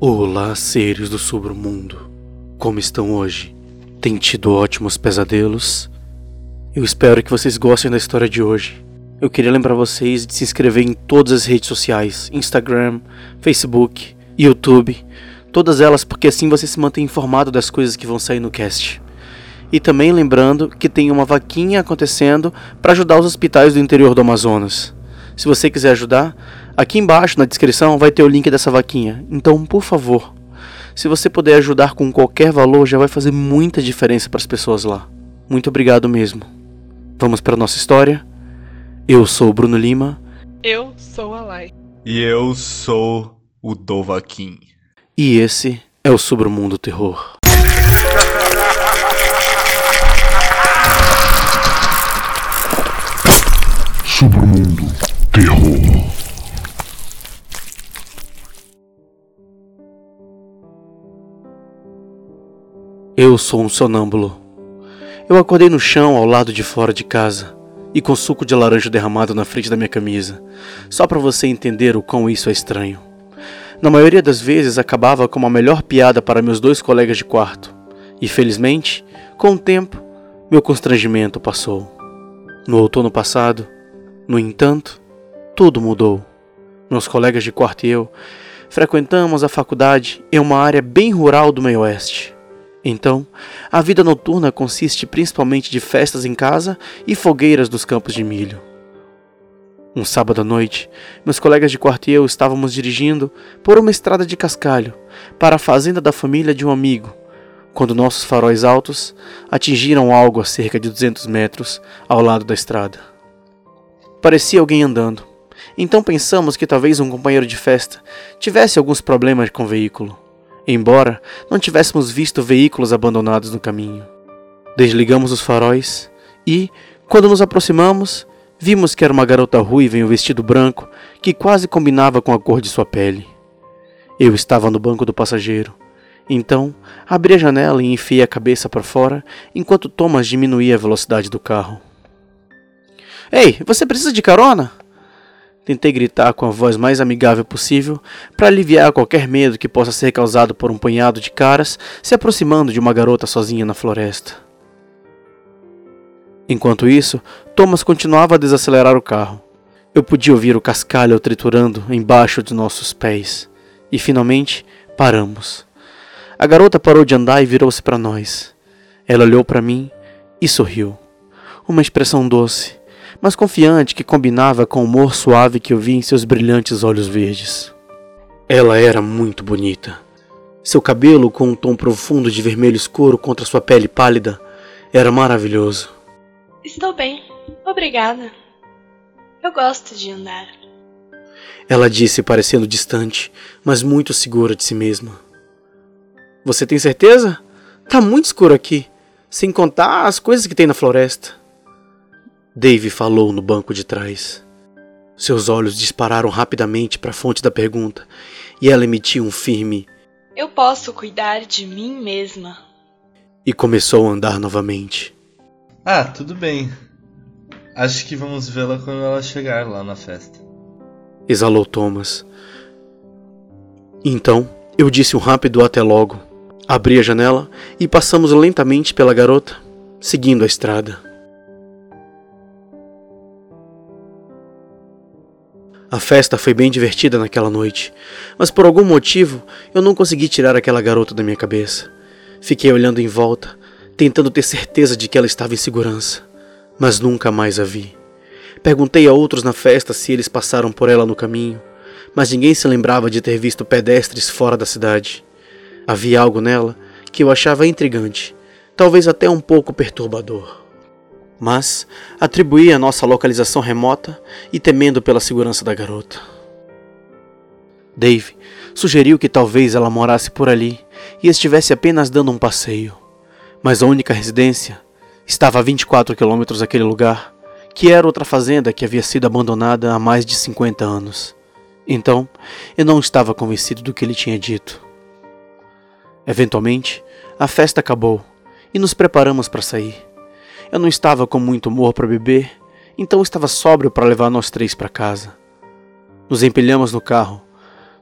Olá, seres do submundo. Como estão hoje? Tem tido ótimos pesadelos? Eu espero que vocês gostem da história de hoje. Eu queria lembrar vocês de se inscrever em todas as redes sociais: Instagram, Facebook, YouTube, todas elas, porque assim você se mantém informado das coisas que vão sair no cast. E também lembrando que tem uma vaquinha acontecendo para ajudar os hospitais do interior do Amazonas. Se você quiser ajudar, aqui embaixo na descrição vai ter o link dessa vaquinha. Então, por favor, se você puder ajudar com qualquer valor, já vai fazer muita diferença para as pessoas lá. Muito obrigado mesmo. Vamos para nossa história. Eu sou o Bruno Lima. Eu sou a Lai. E eu sou o Dovaquim. E esse é o Sobremundo Terror. Sobremundo Terror. Eu sou um sonâmbulo. Eu acordei no chão ao lado de fora de casa e com suco de laranja derramado na frente da minha camisa, só para você entender o quão isso é estranho. Na maioria das vezes acabava com uma melhor piada para meus dois colegas de quarto, e felizmente, com o tempo, meu constrangimento passou. No outono passado, no entanto, tudo mudou. Meus colegas de quarto e eu frequentamos a faculdade em uma área bem rural do meio-oeste. Então, a vida noturna consiste principalmente de festas em casa e fogueiras dos campos de milho. Um sábado à noite, meus colegas de quarto e eu estávamos dirigindo por uma estrada de cascalho para a fazenda da família de um amigo, quando nossos faróis altos atingiram algo a cerca de 200 metros ao lado da estrada. Parecia alguém andando, então pensamos que talvez um companheiro de festa tivesse alguns problemas com o veículo embora não tivéssemos visto veículos abandonados no caminho. Desligamos os faróis e, quando nos aproximamos, vimos que era uma garota ruiva em um vestido branco que quase combinava com a cor de sua pele. Eu estava no banco do passageiro. Então, abri a janela e enfiei a cabeça para fora enquanto Thomas diminuía a velocidade do carro. Ei, você precisa de carona? Tentei gritar com a voz mais amigável possível para aliviar qualquer medo que possa ser causado por um punhado de caras se aproximando de uma garota sozinha na floresta. Enquanto isso, Thomas continuava a desacelerar o carro. Eu podia ouvir o cascalho triturando embaixo de nossos pés. E finalmente paramos. A garota parou de andar e virou-se para nós. Ela olhou para mim e sorriu. Uma expressão doce, mas confiante que combinava com o humor suave que eu vi em seus brilhantes olhos verdes. Ela era muito bonita. Seu cabelo, com um tom profundo de vermelho escuro contra sua pele pálida, era maravilhoso. Estou bem, obrigada. Eu gosto de andar. Ela disse, parecendo distante, mas muito segura de si mesma. Você tem certeza? Tá muito escuro aqui, sem contar as coisas que tem na floresta. Dave falou no banco de trás. Seus olhos dispararam rapidamente para a fonte da pergunta e ela emitiu um firme: Eu posso cuidar de mim mesma. E começou a andar novamente. Ah, tudo bem. Acho que vamos vê-la quando ela chegar lá na festa. Exalou Thomas. Então, eu disse um rápido até logo. Abri a janela e passamos lentamente pela garota, seguindo a estrada. A festa foi bem divertida naquela noite, mas por algum motivo eu não consegui tirar aquela garota da minha cabeça. Fiquei olhando em volta, tentando ter certeza de que ela estava em segurança, mas nunca mais a vi. Perguntei a outros na festa se eles passaram por ela no caminho, mas ninguém se lembrava de ter visto pedestres fora da cidade. Havia algo nela que eu achava intrigante, talvez até um pouco perturbador mas atribuí a nossa localização remota e temendo pela segurança da garota. Dave sugeriu que talvez ela morasse por ali e estivesse apenas dando um passeio, mas a única residência estava a 24 quilômetros daquele lugar, que era outra fazenda que havia sido abandonada há mais de 50 anos. Então, eu não estava convencido do que ele tinha dito. Eventualmente, a festa acabou e nos preparamos para sair. Eu não estava com muito humor para beber, então estava sóbrio para levar nós três para casa. Nos empilhamos no carro.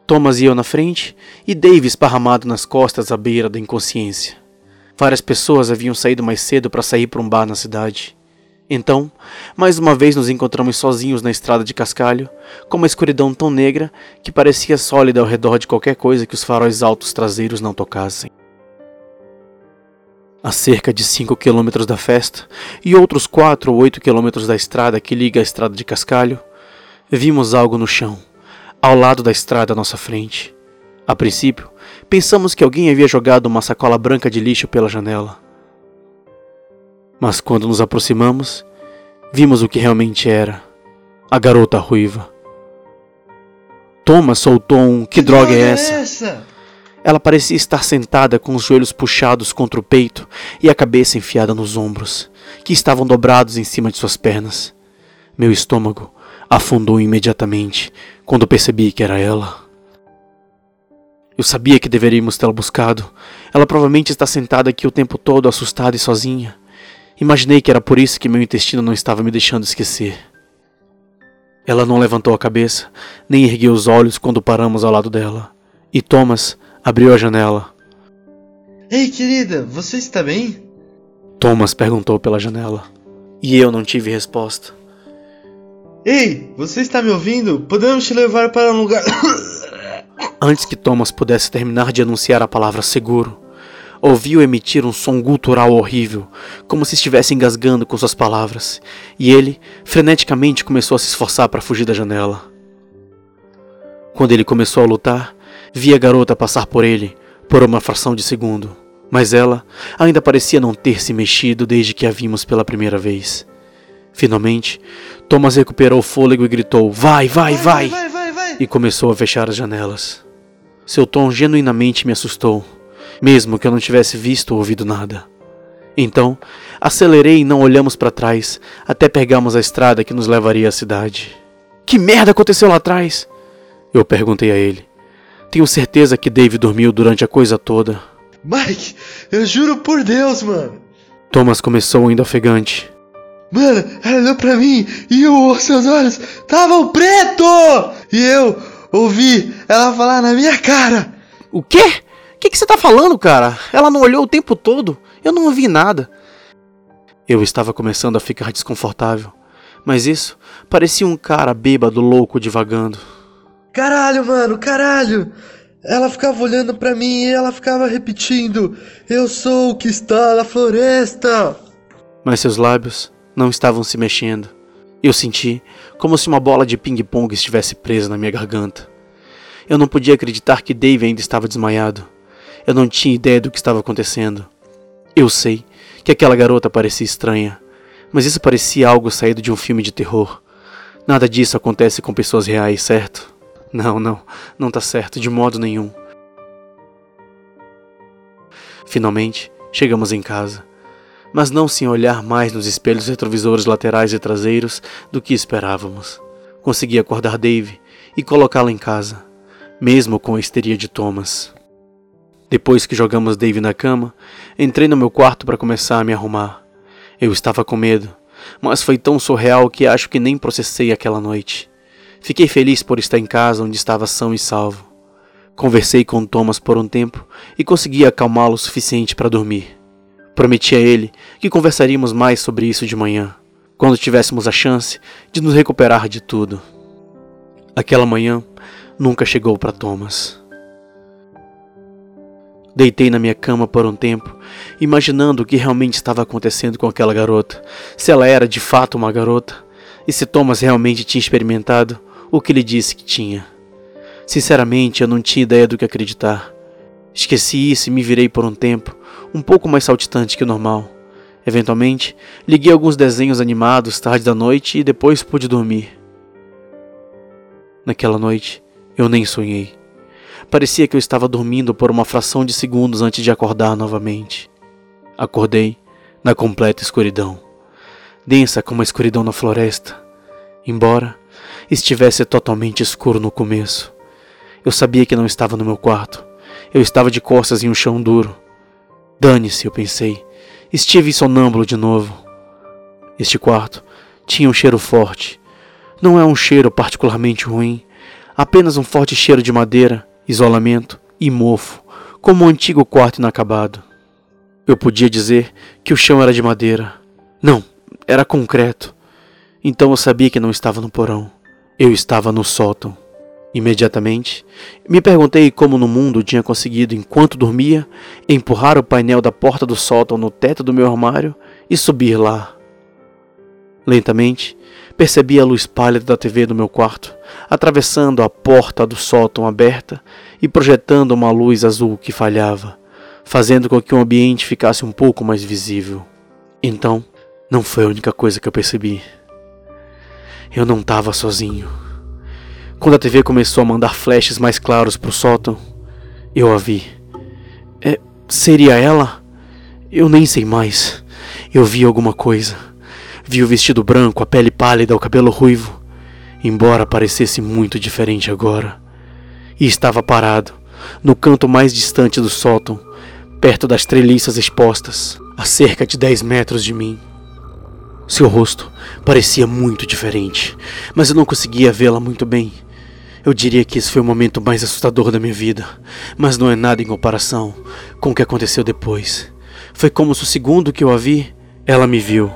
Thomas e eu na frente e Dave esparramado nas costas à beira da inconsciência. Várias pessoas haviam saído mais cedo para sair para um bar na cidade. Então, mais uma vez nos encontramos sozinhos na estrada de cascalho, com uma escuridão tão negra que parecia sólida ao redor de qualquer coisa que os faróis altos traseiros não tocassem. A cerca de 5 quilômetros da festa e outros 4 ou 8 quilômetros da estrada que liga a estrada de cascalho, vimos algo no chão, ao lado da estrada à nossa frente. A princípio, pensamos que alguém havia jogado uma sacola branca de lixo pela janela. Mas quando nos aproximamos, vimos o que realmente era: a garota ruiva. Thomas soltou um: Que, que droga, droga, é essa? É essa? Ela parecia estar sentada com os joelhos puxados contra o peito e a cabeça enfiada nos ombros, que estavam dobrados em cima de suas pernas. Meu estômago afundou imediatamente quando percebi que era ela. Eu sabia que deveríamos tê-la buscado. Ela provavelmente está sentada aqui o tempo todo, assustada e sozinha. Imaginei que era por isso que meu intestino não estava me deixando esquecer. Ela não levantou a cabeça, nem ergueu os olhos quando paramos ao lado dela. E Thomas abriu a janela. Ei, querida, você está bem? Thomas perguntou pela janela. E eu não tive resposta. Ei, você está me ouvindo? Podemos te levar para um lugar. Antes que Thomas pudesse terminar de anunciar a palavra seguro, ouviu emitir um som gutural horrível, como se estivesse engasgando com suas palavras, e ele, freneticamente, começou a se esforçar para fugir da janela. Quando ele começou a lutar, vi a garota passar por ele por uma fração de segundo, mas ela ainda parecia não ter se mexido desde que a vimos pela primeira vez. Finalmente, Thomas recuperou o fôlego e gritou: Vai, vai, vai! vai, vai, e começou a fechar as janelas. Seu tom genuinamente me assustou mesmo que eu não tivesse visto ou ouvido nada. Então, acelerei e não olhamos para trás até pegarmos a estrada que nos levaria à cidade. Que merda aconteceu lá atrás? Eu perguntei a ele. Tenho certeza que Dave dormiu durante a coisa toda. Mike, eu juro por Deus, mano. Thomas começou ainda ofegante. Mano, ela olhou pra mim e os seus olhos estavam pretos! E eu ouvi ela falar na minha cara. O quê? O que, que você tá falando, cara? Ela não olhou o tempo todo. Eu não ouvi nada. Eu estava começando a ficar desconfortável, mas isso parecia um cara bêbado louco divagando. Caralho, mano, caralho! Ela ficava olhando para mim e ela ficava repetindo: Eu sou o que está na floresta! Mas seus lábios não estavam se mexendo. Eu senti como se uma bola de ping-pong estivesse presa na minha garganta. Eu não podia acreditar que Dave ainda estava desmaiado. Eu não tinha ideia do que estava acontecendo. Eu sei que aquela garota parecia estranha, mas isso parecia algo saído de um filme de terror. Nada disso acontece com pessoas reais, certo? Não, não, não tá certo, de modo nenhum. Finalmente, chegamos em casa, mas não sem olhar mais nos espelhos retrovisores laterais e traseiros do que esperávamos. Consegui acordar Dave e colocá-la em casa, mesmo com a histeria de Thomas. Depois que jogamos Dave na cama, entrei no meu quarto para começar a me arrumar. Eu estava com medo, mas foi tão surreal que acho que nem processei aquela noite. Fiquei feliz por estar em casa onde estava são e salvo. Conversei com Thomas por um tempo e consegui acalmá-lo o suficiente para dormir. Prometi a ele que conversaríamos mais sobre isso de manhã, quando tivéssemos a chance de nos recuperar de tudo. Aquela manhã nunca chegou para Thomas. Deitei na minha cama por um tempo, imaginando o que realmente estava acontecendo com aquela garota. Se ela era de fato uma garota, e se Thomas realmente tinha experimentado o que ele disse que tinha. Sinceramente, eu não tinha ideia do que acreditar. Esqueci isso e me virei por um tempo, um pouco mais saltitante que o normal. Eventualmente, liguei alguns desenhos animados tarde da noite e depois pude dormir. Naquela noite, eu nem sonhei. Parecia que eu estava dormindo por uma fração de segundos antes de acordar novamente. Acordei na completa escuridão, densa como a escuridão na floresta. Embora estivesse totalmente escuro no começo, eu sabia que não estava no meu quarto. Eu estava de costas em um chão duro. Dane-se, eu pensei. Estive sonâmbulo de novo. Este quarto tinha um cheiro forte. Não é um cheiro particularmente ruim, Apenas um forte cheiro de madeira, isolamento e mofo, como um antigo quarto inacabado. Eu podia dizer que o chão era de madeira. Não, era concreto. Então eu sabia que não estava no porão. Eu estava no sótão. Imediatamente, me perguntei como no mundo tinha conseguido, enquanto dormia, empurrar o painel da porta do sótão no teto do meu armário e subir lá. Lentamente, percebi a luz pálida da TV do meu quarto, atravessando a porta do sótão aberta e projetando uma luz azul que falhava, fazendo com que o ambiente ficasse um pouco mais visível. Então, não foi a única coisa que eu percebi. Eu não estava sozinho. Quando a TV começou a mandar flashes mais claros para o sótão, eu a vi. É, seria ela? Eu nem sei mais. Eu vi alguma coisa. Vi o vestido branco, a pele pálida, o cabelo ruivo, embora parecesse muito diferente agora. E estava parado, no canto mais distante do sótão, perto das treliças expostas, a cerca de 10 metros de mim. Seu rosto parecia muito diferente, mas eu não conseguia vê-la muito bem. Eu diria que esse foi o momento mais assustador da minha vida, mas não é nada em comparação com o que aconteceu depois. Foi como se o segundo que eu a vi, ela me viu.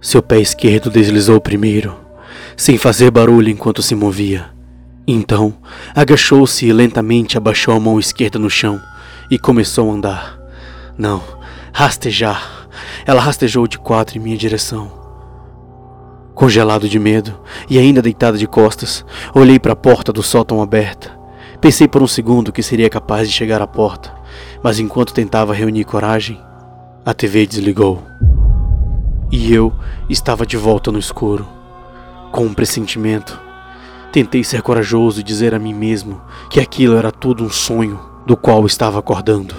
Seu pé esquerdo deslizou primeiro, sem fazer barulho enquanto se movia. Então, agachou-se e lentamente abaixou a mão esquerda no chão e começou a andar. Não, rastejar. Ela rastejou de quatro em minha direção. Congelado de medo e ainda deitado de costas, olhei para a porta do sótão aberta. Pensei por um segundo que seria capaz de chegar à porta, mas enquanto tentava reunir coragem, a TV desligou. E eu estava de volta no escuro, com um pressentimento. Tentei ser corajoso e dizer a mim mesmo que aquilo era tudo um sonho do qual estava acordando.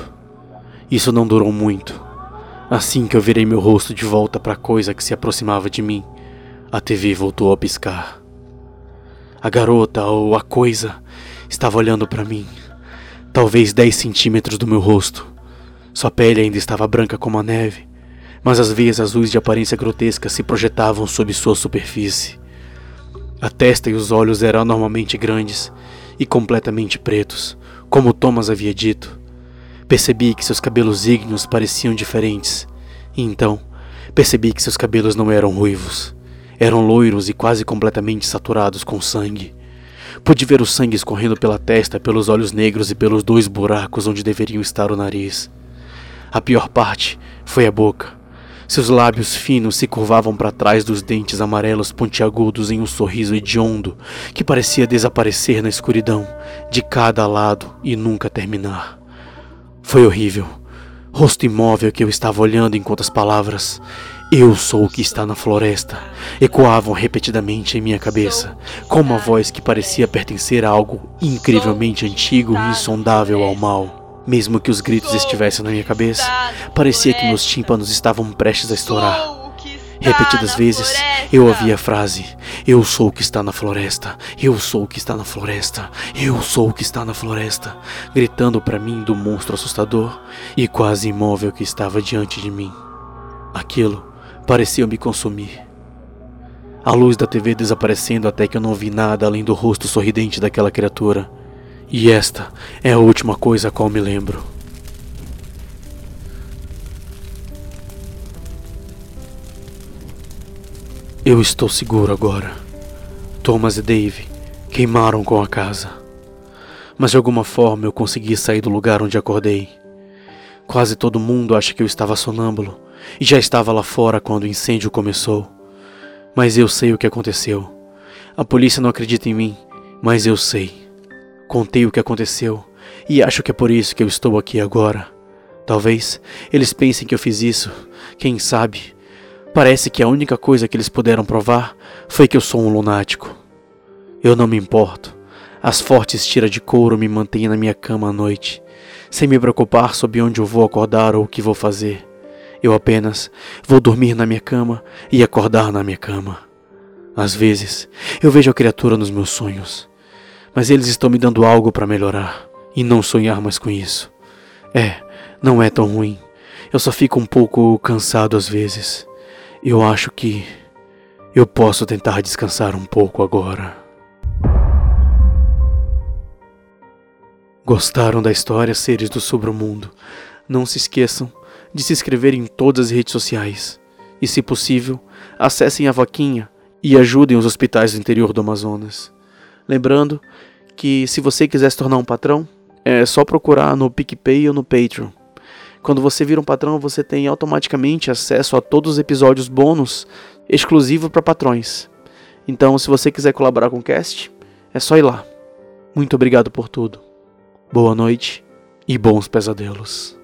Isso não durou muito. Assim que eu virei meu rosto de volta para a coisa que se aproximava de mim, a TV voltou a piscar. A garota ou a coisa estava olhando para mim, talvez 10 centímetros do meu rosto. Sua pele ainda estava branca como a neve, mas as veias azuis de aparência grotesca se projetavam sob sua superfície. A testa e os olhos eram anormalmente grandes e completamente pretos, como Thomas havia dito. Percebi que seus cabelos ígneos pareciam diferentes, e então percebi que seus cabelos não eram ruivos. Eram loiros e quase completamente saturados com sangue. Pude ver o sangue escorrendo pela testa, pelos olhos negros e pelos dois buracos onde deveriam estar o nariz. A pior parte foi a boca. Seus lábios finos se curvavam para trás dos dentes amarelos pontiagudos em um sorriso hediondo que parecia desaparecer na escuridão de cada lado e nunca terminar. Foi horrível. Rosto imóvel que eu estava olhando enquanto as palavras eu sou o que está na floresta. Ecoavam repetidamente em minha cabeça, com uma voz que parecia pertencer a algo incrivelmente antigo e insondável ao mal. Mesmo que os gritos estivessem na minha cabeça, parecia que meus tímpanos estavam prestes a estourar. Repetidas vezes, eu ouvia a frase: Eu sou o que está na floresta, eu sou o que está na floresta, eu sou o que está na floresta, gritando para mim do monstro assustador e quase imóvel que estava diante de mim. Aquilo pareciam me consumir. A luz da TV desaparecendo até que eu não vi nada além do rosto sorridente daquela criatura. E esta é a última coisa a qual me lembro. Eu estou seguro agora. Thomas e Dave queimaram com a casa. Mas de alguma forma eu consegui sair do lugar onde acordei. Quase todo mundo acha que eu estava sonâmbulo e já estava lá fora quando o incêndio começou. Mas eu sei o que aconteceu. A polícia não acredita em mim, mas eu sei. Contei o que aconteceu e acho que é por isso que eu estou aqui agora. Talvez eles pensem que eu fiz isso, quem sabe. Parece que a única coisa que eles puderam provar foi que eu sou um lunático. Eu não me importo. As fortes tiras de couro me mantêm na minha cama à noite, sem me preocupar sobre onde eu vou acordar ou o que vou fazer. Eu apenas vou dormir na minha cama e acordar na minha cama. Às vezes, eu vejo a criatura nos meus sonhos, mas eles estão me dando algo para melhorar e não sonhar mais com isso. É, não é tão ruim. Eu só fico um pouco cansado às vezes. Eu acho que eu posso tentar descansar um pouco agora. Gostaram da história, seres do Sobremundo? Não se esqueçam de se inscrever em todas as redes sociais. E, se possível, acessem a vaquinha e ajudem os hospitais do interior do Amazonas. Lembrando que, se você quiser se tornar um patrão, é só procurar no PicPay ou no Patreon. Quando você vira um patrão, você tem automaticamente acesso a todos os episódios bônus exclusivos para patrões. Então, se você quiser colaborar com o cast, é só ir lá. Muito obrigado por tudo. Boa noite e bons pesadelos.